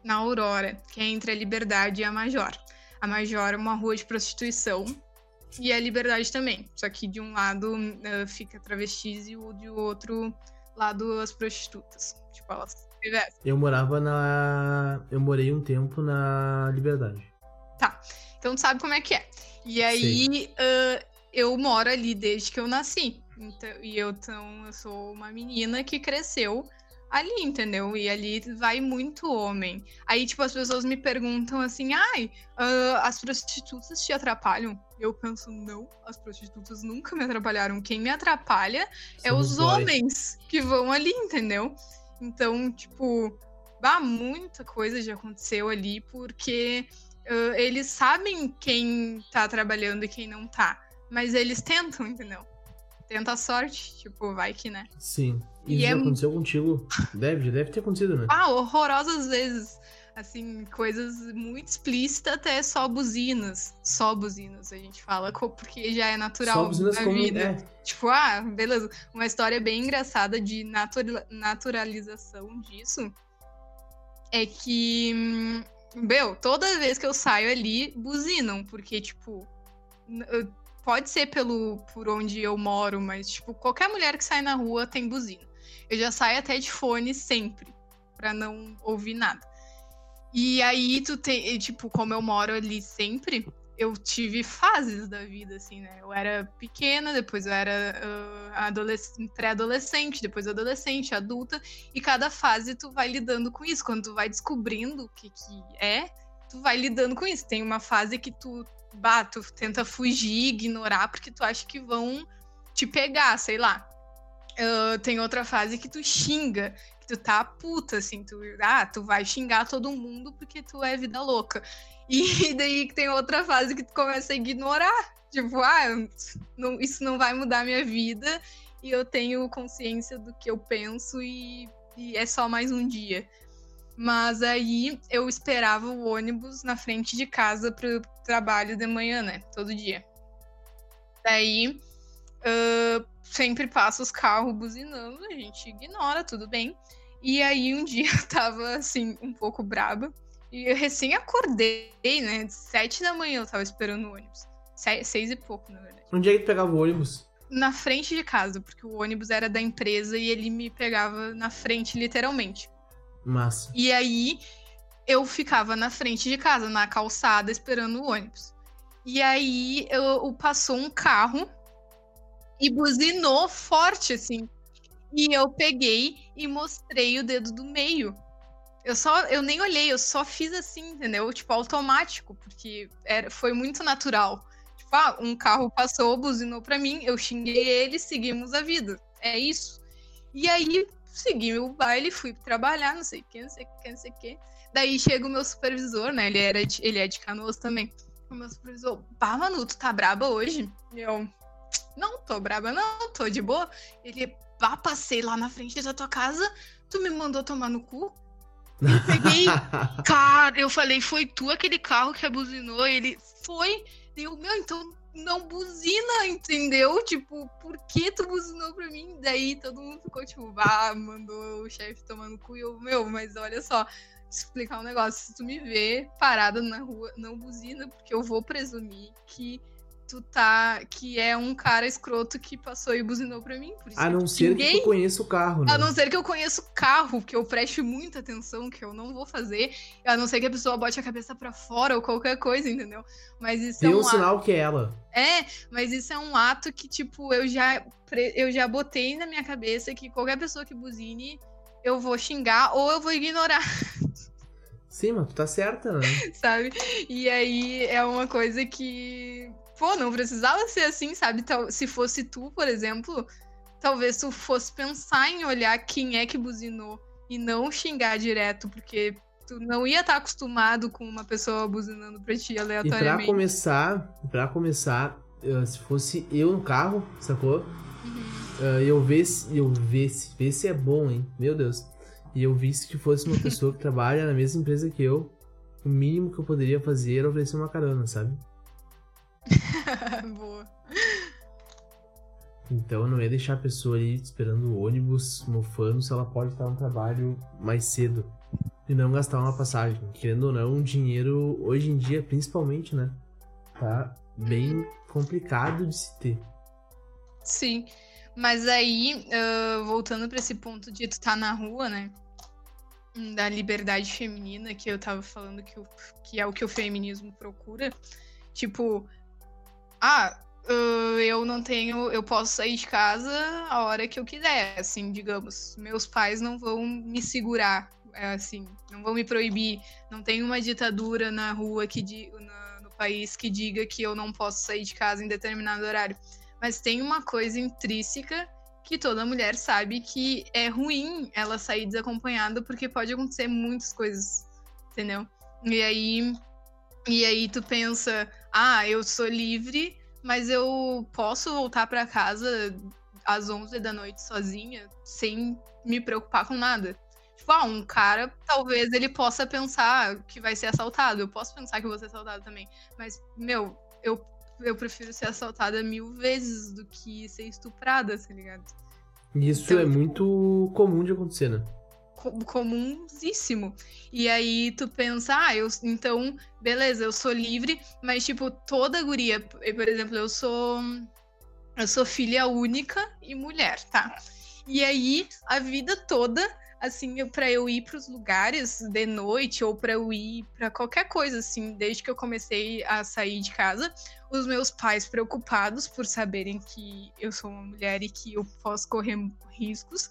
na Aurora, que é entre a Liberdade e a Major. A Major é uma rua de prostituição e a Liberdade também. Só que de um lado uh, fica travestis e o de outro lado as prostitutas. Tipo, elas eu morava na. Eu morei um tempo na Liberdade. Tá. Então tu sabe como é que é. E aí uh, eu moro ali desde que eu nasci. Então, e eu, então, eu sou uma menina que cresceu ali, entendeu? E ali vai muito homem. Aí, tipo, as pessoas me perguntam assim, ai, uh, as prostitutas te atrapalham? Eu penso, não, as prostitutas nunca me atrapalharam. Quem me atrapalha Somos é os boys. homens que vão ali, entendeu? Então, tipo, bah, muita coisa já aconteceu ali, porque uh, eles sabem quem tá trabalhando e quem não tá. Mas eles tentam, entendeu? Tenta a sorte, tipo, vai que, né? Sim. E Isso é... já aconteceu contigo? Deve, deve ter acontecido, né? Ah, horrorosas vezes assim, coisas muito explícitas, até só buzinas. Só buzinas, a gente fala, porque já é natural na vida. É. Tipo, ah, beleza. Uma história bem engraçada de naturalização disso é que, meu, toda vez que eu saio ali, buzinam, porque, tipo, pode ser pelo por onde eu moro, mas, tipo, qualquer mulher que sai na rua tem buzina. Eu já saio até de fone sempre, para não ouvir nada. E aí tu tem, tipo, como eu moro ali sempre, eu tive fases da vida, assim, né? Eu era pequena, depois eu era uh, pré-adolescente, depois adolescente, adulta, e cada fase tu vai lidando com isso. Quando tu vai descobrindo o que, que é, tu vai lidando com isso. Tem uma fase que tu, bah, tu tenta fugir, ignorar, porque tu acha que vão te pegar, sei lá. Uh, tem outra fase que tu xinga, tu tá puta, assim, tu, ah, tu vai xingar todo mundo porque tu é vida louca. E daí tem outra fase que tu começa a ignorar. Tipo, ah, não, isso não vai mudar minha vida e eu tenho consciência do que eu penso e, e é só mais um dia. Mas aí eu esperava o ônibus na frente de casa pro trabalho de manhã, né? Todo dia. Daí uh, sempre passa os carros buzinando, a gente ignora, tudo bem. E aí um dia eu tava assim, um pouco braba. E eu recém acordei, né? Sete da manhã eu tava esperando o ônibus. Seis, seis e pouco, na verdade. Onde é que tu pegava o ônibus? Na frente de casa, porque o ônibus era da empresa e ele me pegava na frente, literalmente. Massa. E aí eu ficava na frente de casa, na calçada, esperando o ônibus. E aí eu, passou um carro e buzinou forte, assim. E eu peguei e mostrei o dedo do meio. Eu só, eu nem olhei, eu só fiz assim, entendeu? Tipo, automático, porque era, foi muito natural. Tipo, ah, um carro passou, buzinou pra mim, eu xinguei ele, seguimos a vida. É isso. E aí, segui o baile, fui trabalhar, não sei o que, não sei o que, não sei o que. Daí chega o meu supervisor, né? Ele, era de, ele é de canoas também. O meu supervisor, pá, Manu, tu tá braba hoje? Eu, não tô braba, não, tô de boa. Ele, pá, passei lá na frente da tua casa, tu me mandou tomar no cu? Eu peguei. cara, eu falei, foi tu aquele carro que abuzinou? Ele foi. Eu, meu, então não buzina, entendeu? Tipo, por que tu buzinou pra mim? Daí todo mundo ficou tipo, ah, mandou o chefe tomando cu. E eu, meu, mas olha só, explicar um negócio. Se tu me vê parada na rua, não buzina, porque eu vou presumir que tá. que é um cara escroto que passou e buzinou pra mim. a não ser ninguém... que tu conheça o carro, né? A não ser que eu conheça o carro, que eu preste muita atenção, que eu não vou fazer. A não ser que a pessoa bote a cabeça para fora ou qualquer coisa, entendeu? Mas isso Deu é um, um sinal ato... que é ela. É, mas isso é um ato que, tipo, eu já, eu já botei na minha cabeça que qualquer pessoa que buzine, eu vou xingar ou eu vou ignorar. Sim, mas tu tá certa, né? Sabe? E aí é uma coisa que pô, não precisava ser assim, sabe? Se fosse tu, por exemplo, talvez tu fosse pensar em olhar quem é que buzinou e não xingar direto, porque tu não ia estar acostumado com uma pessoa buzinando pra ti aleatoriamente. E pra começar, pra começar, se fosse eu no carro, sacou? Uhum. eu visse, eu visse, visse é bom, hein? Meu Deus. E eu visse que fosse uma pessoa que trabalha na mesma empresa que eu, o mínimo que eu poderia fazer era oferecer uma carona, sabe? Boa. Então não é deixar a pessoa ali esperando o ônibus, mofando, se ela pode estar no trabalho mais cedo. E não gastar uma passagem. Querendo ou não, o dinheiro, hoje em dia, principalmente, né? Tá bem complicado de se ter. Sim. Mas aí, uh, voltando para esse ponto de tu estar tá na rua, né? Da liberdade feminina, que eu tava falando que, o, que é o que o feminismo procura. Tipo, ah, uh, eu não tenho, eu posso sair de casa a hora que eu quiser, assim, digamos. Meus pais não vão me segurar, é, assim, não vão me proibir. Não tem uma ditadura na rua que na, no país que diga que eu não posso sair de casa em determinado horário. Mas tem uma coisa intrínseca que toda mulher sabe que é ruim ela sair desacompanhada porque pode acontecer muitas coisas, entendeu? E aí e aí tu pensa, ah, eu sou livre, mas eu posso voltar para casa às 11 da noite sozinha, sem me preocupar com nada. Tipo, ah, um cara, talvez ele possa pensar que vai ser assaltado. Eu posso pensar que eu vou ser assaltado também. Mas, meu, eu, eu prefiro ser assaltada mil vezes do que ser estuprada, tá ligado? Isso então, é muito comum de acontecer, né? Comuníssimo. E aí tu pensa, ah, eu, então, beleza, eu sou livre, mas tipo, toda guria, por exemplo, eu sou eu sou filha única e mulher, tá? E aí a vida toda assim, para eu ir para os lugares de noite ou para eu ir para qualquer coisa assim, desde que eu comecei a sair de casa, os meus pais preocupados por saberem que eu sou uma mulher e que eu posso correr riscos,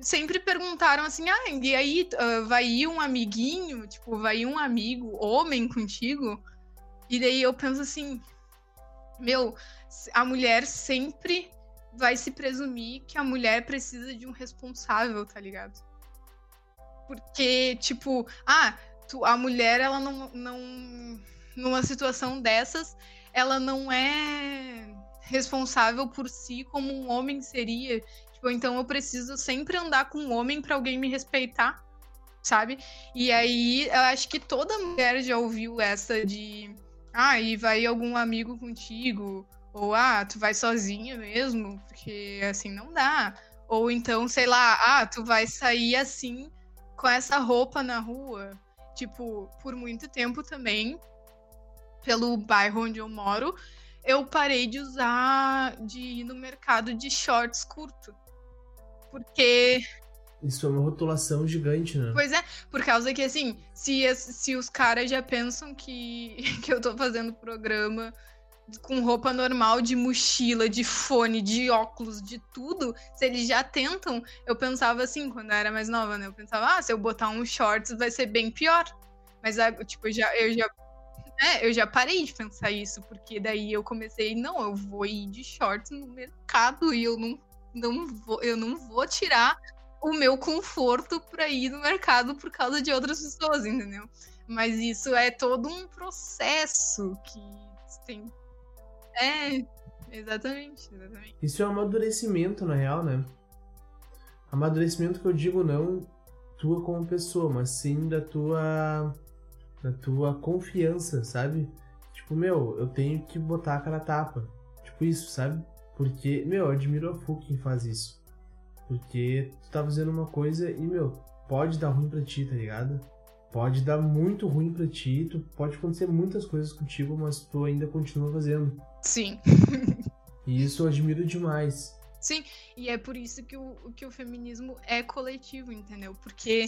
sempre perguntaram assim: ah, e aí uh, vai ir um amiguinho, tipo, vai ir um amigo, homem contigo? E daí eu penso assim: meu, a mulher sempre vai se presumir que a mulher precisa de um responsável, tá ligado? Porque, tipo, ah, tu, a mulher, ela não, não. Numa situação dessas, ela não é responsável por si como um homem seria. Tipo, então eu preciso sempre andar com um homem para alguém me respeitar, sabe? E aí eu acho que toda mulher já ouviu essa de. Ah, e vai algum amigo contigo? Ou, ah, tu vai sozinha mesmo, porque assim não dá. Ou então, sei lá, ah, tu vai sair assim com essa roupa na rua. Tipo, por muito tempo também, pelo bairro onde eu moro, eu parei de usar, de ir no mercado de shorts curto. Porque. Isso é uma rotulação gigante, né? Pois é, por causa que, assim, se, se os caras já pensam que, que eu tô fazendo programa com roupa normal, de mochila, de fone, de óculos, de tudo, se eles já tentam, eu pensava assim, quando eu era mais nova, né? Eu pensava, ah, se eu botar um shorts vai ser bem pior. Mas, tipo, eu já, eu já, é, eu já parei de pensar isso, porque daí eu comecei, não, eu vou ir de shorts no mercado e eu não, não vou, eu não vou tirar o meu conforto para ir no mercado por causa de outras pessoas, entendeu? Mas isso é todo um processo que tem é, exatamente, exatamente. Isso é um amadurecimento, na real, né? Amadurecimento que eu digo não tua como pessoa, mas sim da tua da tua confiança, sabe? Tipo, meu, eu tenho que botar a cara tapa. Tipo isso, sabe? Porque, meu, eu admiro a Fu quem faz isso. Porque tu tá fazendo uma coisa e, meu, pode dar ruim pra ti, tá ligado? Pode dar muito ruim pra ti, tu pode acontecer muitas coisas contigo, mas tu ainda continua fazendo. Sim. e isso eu admiro demais. Sim, e é por isso que o, que o feminismo é coletivo, entendeu? Porque,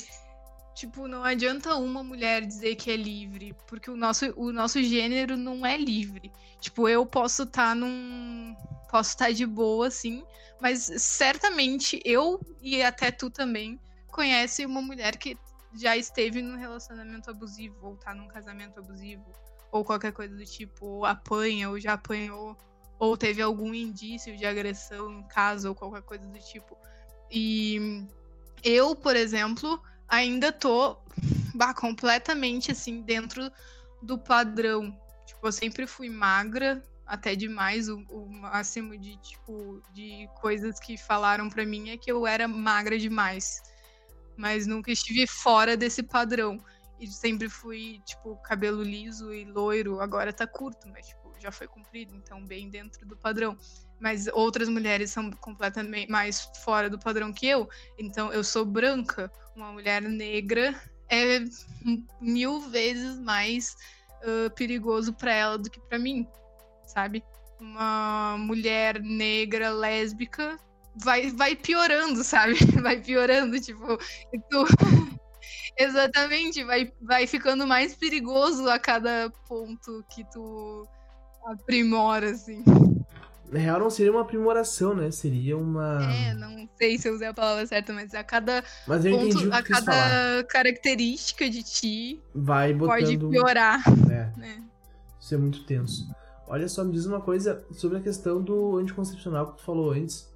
tipo, não adianta uma mulher dizer que é livre, porque o nosso, o nosso gênero não é livre. Tipo, eu posso estar tá num. Posso estar tá de boa, assim, mas certamente eu e até tu também conhece uma mulher que já esteve num relacionamento abusivo ou tá num casamento abusivo ou qualquer coisa do tipo, ou apanha, ou já apanhou, ou teve algum indício de agressão em casa, ou qualquer coisa do tipo. E eu, por exemplo, ainda tô bah, completamente assim dentro do padrão. Tipo, eu sempre fui magra, até demais. O, o máximo de, tipo, de coisas que falaram para mim é que eu era magra demais. Mas nunca estive fora desse padrão. E sempre fui, tipo, cabelo liso e loiro, agora tá curto, mas, tipo, já foi comprido, então bem dentro do padrão. Mas outras mulheres são completamente mais fora do padrão que eu. Então eu sou branca, uma mulher negra é mil vezes mais uh, perigoso para ela do que para mim, sabe? Uma mulher negra lésbica vai, vai piorando, sabe? Vai piorando, tipo, tu, Exatamente, vai, vai ficando mais perigoso a cada ponto que tu aprimora, assim. Na real, não seria uma aprimoração, né? Seria uma. É, não sei se eu usei a palavra certa, mas a cada mas eu ponto, a cada falar. característica de ti vai botando... pode piorar. É. Né? Isso é muito tenso. Olha só, me diz uma coisa sobre a questão do anticoncepcional que tu falou antes.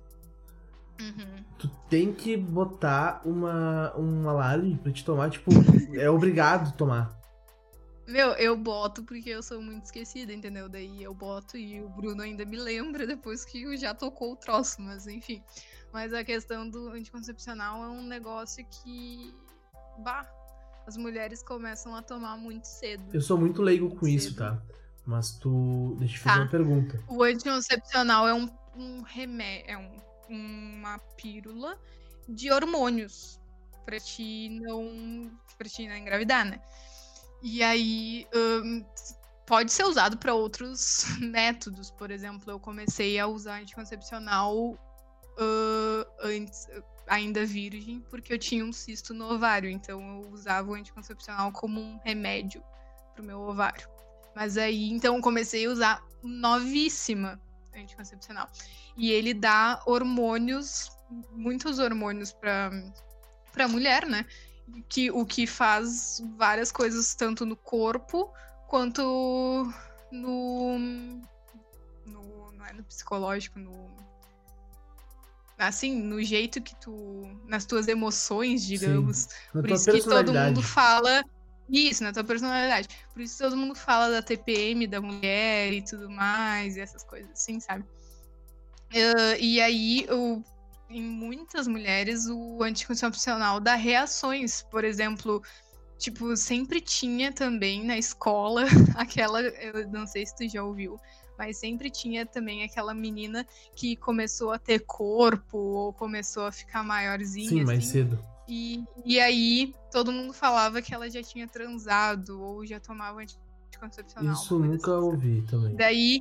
Uhum. Tu tem que botar uma, um alarme pra te tomar, tipo, é obrigado tomar. Meu, eu boto porque eu sou muito esquecida, entendeu? Daí eu boto e o Bruno ainda me lembra depois que já tocou o troço, mas enfim. Mas a questão do anticoncepcional é um negócio que. Bah, as mulheres começam a tomar muito cedo. Eu sou muito leigo muito com cedo. isso, tá? Mas tu. Deixa eu fazer tá. uma pergunta. O anticoncepcional é um, um remédio. É um uma pílula de hormônios para ti não para ti não engravidar, né? E aí um, pode ser usado para outros métodos. Por exemplo, eu comecei a usar anticoncepcional uh, antes, ainda virgem, porque eu tinha um cisto no ovário. Então eu usava o anticoncepcional como um remédio pro meu ovário. Mas aí, então, comecei a usar novíssima anticoncepcional. E ele dá hormônios, muitos hormônios para para mulher, né? Que o que faz várias coisas tanto no corpo quanto no, no não é no psicológico, no assim, no jeito que tu nas tuas emoções, digamos. Por isso que todo mundo fala isso, na tua personalidade. Por isso todo mundo fala da TPM da mulher e tudo mais, e essas coisas assim, sabe? Uh, e aí, o, em muitas mulheres, o anticoncepcional dá reações. Por exemplo, tipo, sempre tinha também na escola aquela, eu não sei se tu já ouviu, mas sempre tinha também aquela menina que começou a ter corpo ou começou a ficar maiorzinha. Sim, mais assim, cedo. E, e aí todo mundo falava que ela já tinha transado ou já tomava anticoncepcional. Isso nunca assim, ouvi também. Daí,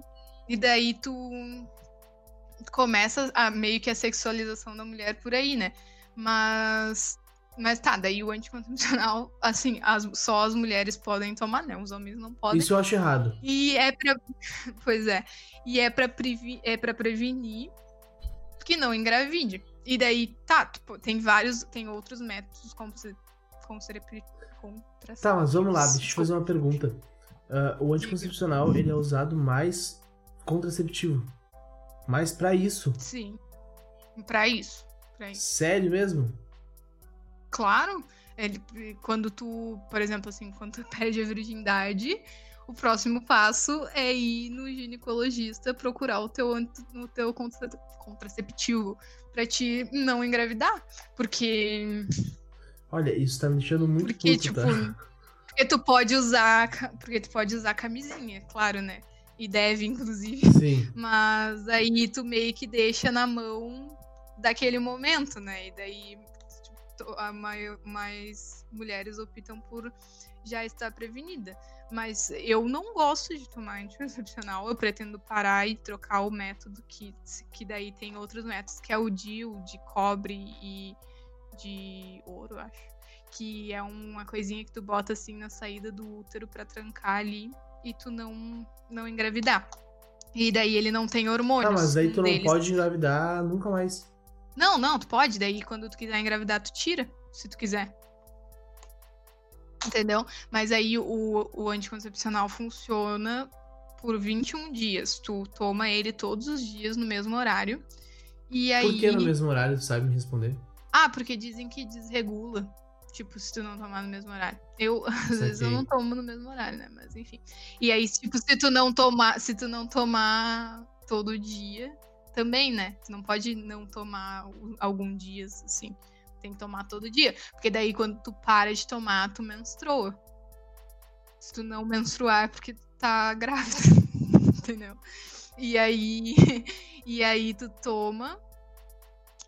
e daí tu começa a meio que a sexualização da mulher por aí, né? Mas mas tá, daí o anticoncepcional, assim, as, só as mulheres podem tomar, né? Os homens não podem. Isso eu acho errado. E é pra. Pois é. E é pra, previ... é pra prevenir que não engravide. E daí, tá, tipo, tem vários. Tem outros métodos como se. Como seria Tá, mas vamos lá, deixa eu te fazer uma pergunta. Uh, o anticoncepcional, ele é usado mais contraceptivo. Mais para isso. Sim. Para isso. Pra isso. Sério mesmo? Claro. Ele, quando tu, por exemplo, assim, quando tu perde a virgindade, o próximo passo é ir no ginecologista procurar o teu, o teu contraceptivo para te não engravidar. Porque. Olha, isso tá me deixando muito porque, puto, tipo, tá? Porque tu pode usar. Porque tu pode usar camisinha, claro, né? E deve, inclusive. Sim. Mas aí tu meio que deixa na mão daquele momento, né? E daí a maior, mais mulheres optam por já estar prevenida. Mas eu não gosto de tomar anticoncepcional. Eu pretendo parar e trocar o método que, que daí tem outros métodos, que é o DIU de cobre e de ouro, acho. Que é uma coisinha que tu bota assim na saída do útero para trancar ali e tu não, não engravidar. E daí ele não tem hormônios. Ah, mas aí tu não deles. pode engravidar nunca mais. Não, não, tu pode. Daí quando tu quiser engravidar, tu tira, se tu quiser. Entendeu? Mas aí o, o anticoncepcional funciona por 21 dias. Tu toma ele todos os dias no mesmo horário. E aí... Por que no mesmo horário? Tu sabe me responder? Ah, porque dizem que desregula. Tipo, se tu não tomar no mesmo horário. Eu, às Saquei. vezes, eu não tomo no mesmo horário, né? Mas enfim. E aí, tipo, se tu não tomar, se tu não tomar todo dia, também, né? Tu não pode não tomar algum dias, assim. Tem que tomar todo dia. Porque daí, quando tu para de tomar, tu menstrua. Se tu não menstruar, é porque tu tá grávida. Entendeu? E aí, e aí tu toma.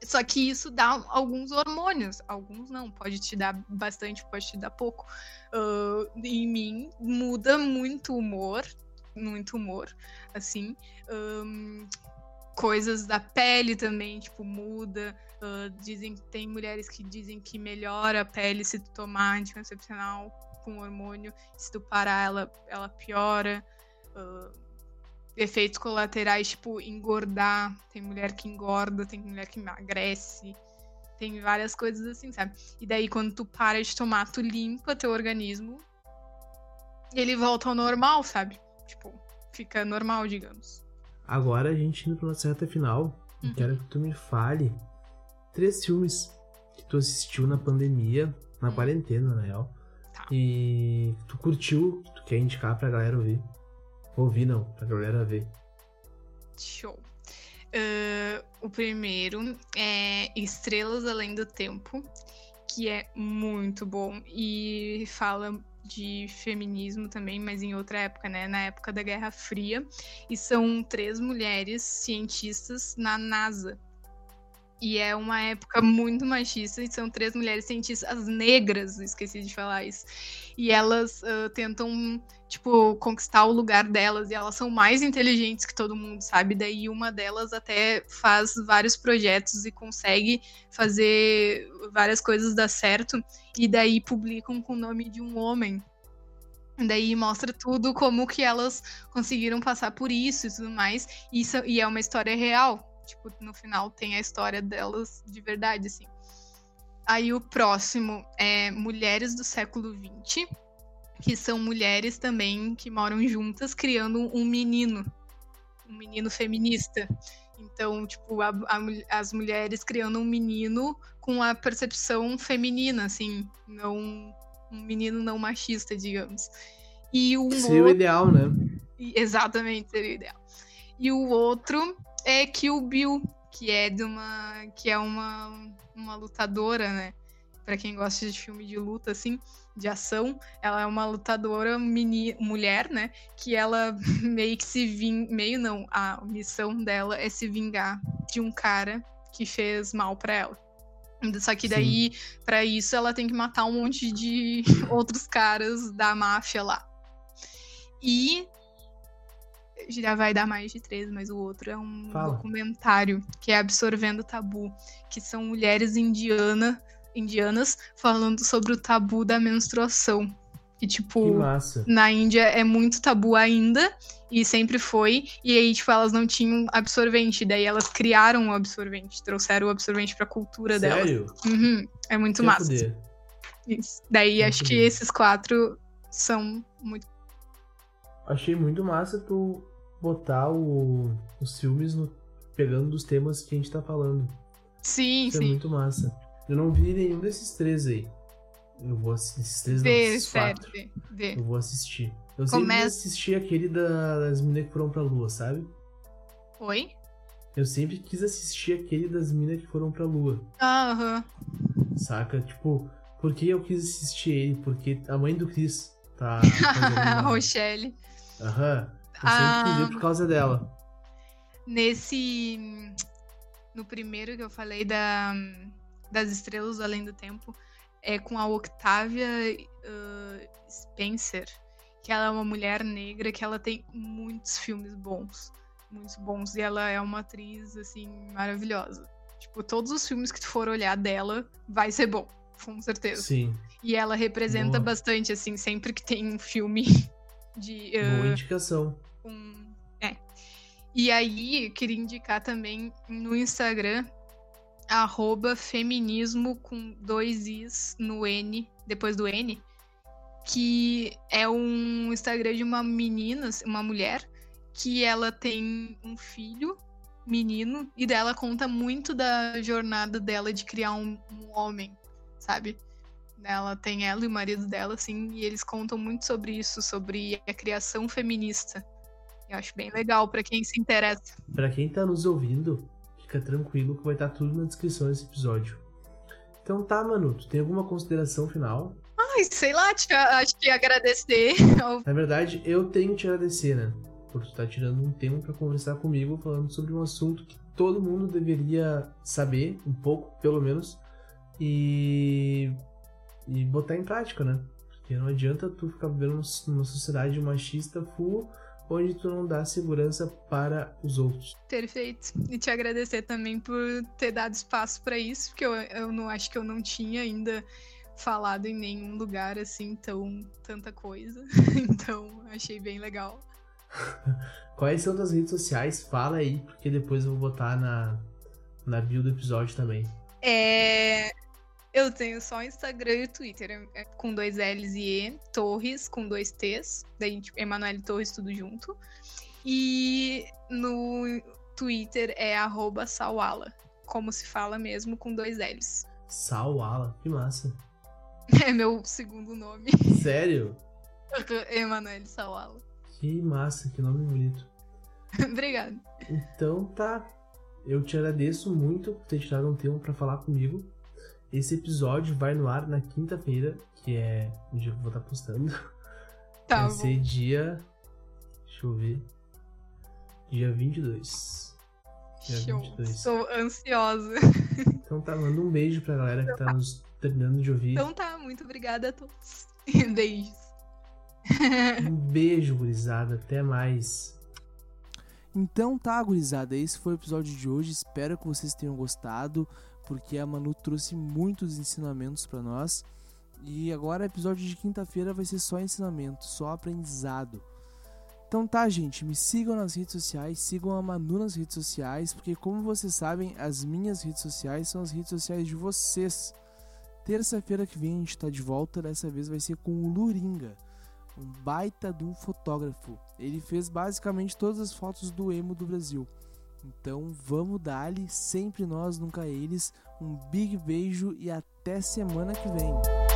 Só que isso dá alguns hormônios. Alguns não. Pode te dar bastante, pode te dar pouco. Uh, em mim, muda muito o humor. Muito humor, assim. Um, coisas da pele também, tipo, muda. Uh, dizem tem mulheres que dizem que melhora a pele se tu tomar anticoncepcional com hormônio. Se tu parar, ela, ela piora. Uh, efeitos colaterais, tipo, engordar. Tem mulher que engorda, tem mulher que emagrece. Tem várias coisas assim, sabe? E daí, quando tu para de tomar, tu limpa teu organismo. E ele volta ao normal, sabe? Tipo, fica normal, digamos. Agora a gente indo pra nossa reta final. Uhum. Quero que tu me fale três filmes que tu assistiu na pandemia, na Hum. quarentena, na real. Tá. E tu curtiu, tu quer indicar pra galera ouvir. Ouvir não, pra galera ver. Show. Uh, o primeiro é Estrelas Além do Tempo, que é muito bom e fala de feminismo também, mas em outra época, né? Na época da Guerra Fria. E são três mulheres cientistas na NASA. E é uma época muito machista, e são três mulheres cientistas negras, esqueci de falar isso. E elas uh, tentam, tipo, conquistar o lugar delas, e elas são mais inteligentes que todo mundo, sabe? Daí uma delas até faz vários projetos e consegue fazer várias coisas dar certo, e daí publicam com o nome de um homem. Daí mostra tudo como que elas conseguiram passar por isso e tudo mais. E, isso, e é uma história real. Tipo, no final tem a história delas de verdade, assim. Aí o próximo é Mulheres do Século XX, que são mulheres também que moram juntas criando um menino, um menino feminista. Então, tipo, a, a, as mulheres criando um menino com a percepção feminina, assim, não um menino não machista, digamos. E o Seria o outro, ideal, né? exatamente seria o ideal. E o outro é Kill Bill, que é de uma que é uma, uma lutadora, né? Para quem gosta de filme de luta assim, de ação. Ela é uma lutadora mini, mulher, né? Que ela meio que se ving... meio não, a missão dela é se vingar de um cara que fez mal para ela. Só que daí, para isso, ela tem que matar um monte de outros caras da máfia lá. E já vai dar mais de três, mas o outro é um Fala. documentário que é Absorvendo Tabu, que são mulheres indiana, indianas falando sobre o tabu da menstruação. Que, tipo, que na Índia é muito tabu ainda, e sempre foi. E aí, tipo, elas não tinham absorvente. Daí elas criaram o absorvente, trouxeram o absorvente pra cultura Sério? delas. Uhum, é muito que massa. Poder. Daí acho que esses quatro são muito. Achei muito massa tu botar o, os filmes no, pegando dos temas que a gente tá falando. Sim, Isso sim. é muito massa. Eu não vi nenhum desses três aí. Eu vou assistir esses três vê, não, sério, quatro. Vê, vê. Eu vou assistir. Eu sempre Começa... assisti aquele das minas que foram pra lua, sabe? Oi? Eu sempre quis assistir aquele das minas que foram pra lua. Aham. Uhum. Saca? Tipo, por que eu quis assistir ele? Porque a mãe do Chris tá. Rochelle. Aham. Eu sempre ah, quis ver por causa dela. Nesse. No primeiro que eu falei da, das estrelas do Além do Tempo, é com a Octavia uh, Spencer que ela é uma mulher negra, que ela tem muitos filmes bons. Muitos bons. E ela é uma atriz, assim, maravilhosa. Tipo, todos os filmes que tu for olhar dela, vai ser bom. Com certeza. Sim. E ela representa Boa. bastante, assim, sempre que tem um filme de. Uh, Boa indicação. Um... É. E aí, queria indicar também no Instagram, arroba feminismo com dois Is no N, depois do N que é um Instagram de uma menina, uma mulher, que ela tem um filho, menino, e dela conta muito da jornada dela de criar um, um homem, sabe? Ela tem ela e o marido dela, assim, e eles contam muito sobre isso, sobre a criação feminista. Eu acho bem legal para quem se interessa. Para quem tá nos ouvindo, fica tranquilo que vai estar tá tudo na descrição desse episódio. Então tá, mano, tu tem alguma consideração final? Ai, sei lá, te, acho que agradecer. Na verdade, eu tenho que te agradecer, né? Por tu estar tá tirando um tempo para conversar comigo, falando sobre um assunto que todo mundo deveria saber, um pouco, pelo menos, e, e botar em prática, né? Porque não adianta tu ficar vivendo numa sociedade machista full, onde tu não dá segurança para os outros. Perfeito. E te agradecer também por ter dado espaço para isso, porque eu, eu não acho que eu não tinha ainda falado em nenhum lugar assim tão tanta coisa. então, achei bem legal. Quais são as redes sociais? Fala aí, porque depois eu vou botar na, na bio do episódio também. É. Eu tenho só Instagram e Twitter, é com dois L's e E, Torres com dois T's, daí tipo, Emanuele Torres tudo junto. E no Twitter é arroba Sawala, como se fala mesmo, com dois L's. Sawala, que massa. É meu segundo nome. Sério? Emanuele Sawala. Que massa, que nome bonito. Obrigada. Então tá. Eu te agradeço muito por ter tirado um tempo para falar comigo. Esse episódio vai no ar na quinta-feira, que é o dia que eu vou estar tá postando. Tá vai bom. ser dia. Deixa eu ver. Dia 22. Dia Show. 22. Estou ansiosa. Então tá, manda um beijo pra galera que tá nos terminando de ouvir. Então tá, muito obrigada a todos. Beijos. um beijo, gurizada. Até mais. Então tá, gurizada. Esse foi o episódio de hoje. Espero que vocês tenham gostado, porque a Manu trouxe muitos ensinamentos para nós. E agora, episódio de quinta-feira vai ser só ensinamento, só aprendizado. Então tá, gente, me sigam nas redes sociais, sigam a Manu nas redes sociais, porque como vocês sabem, as minhas redes sociais são as redes sociais de vocês. Terça-feira que vem a gente tá de volta, dessa vez vai ser com o Luringa, um baita de um fotógrafo. Ele fez basicamente todas as fotos do emo do Brasil. Então vamos dar-lhe, sempre nós, nunca eles. Um big beijo e até semana que vem.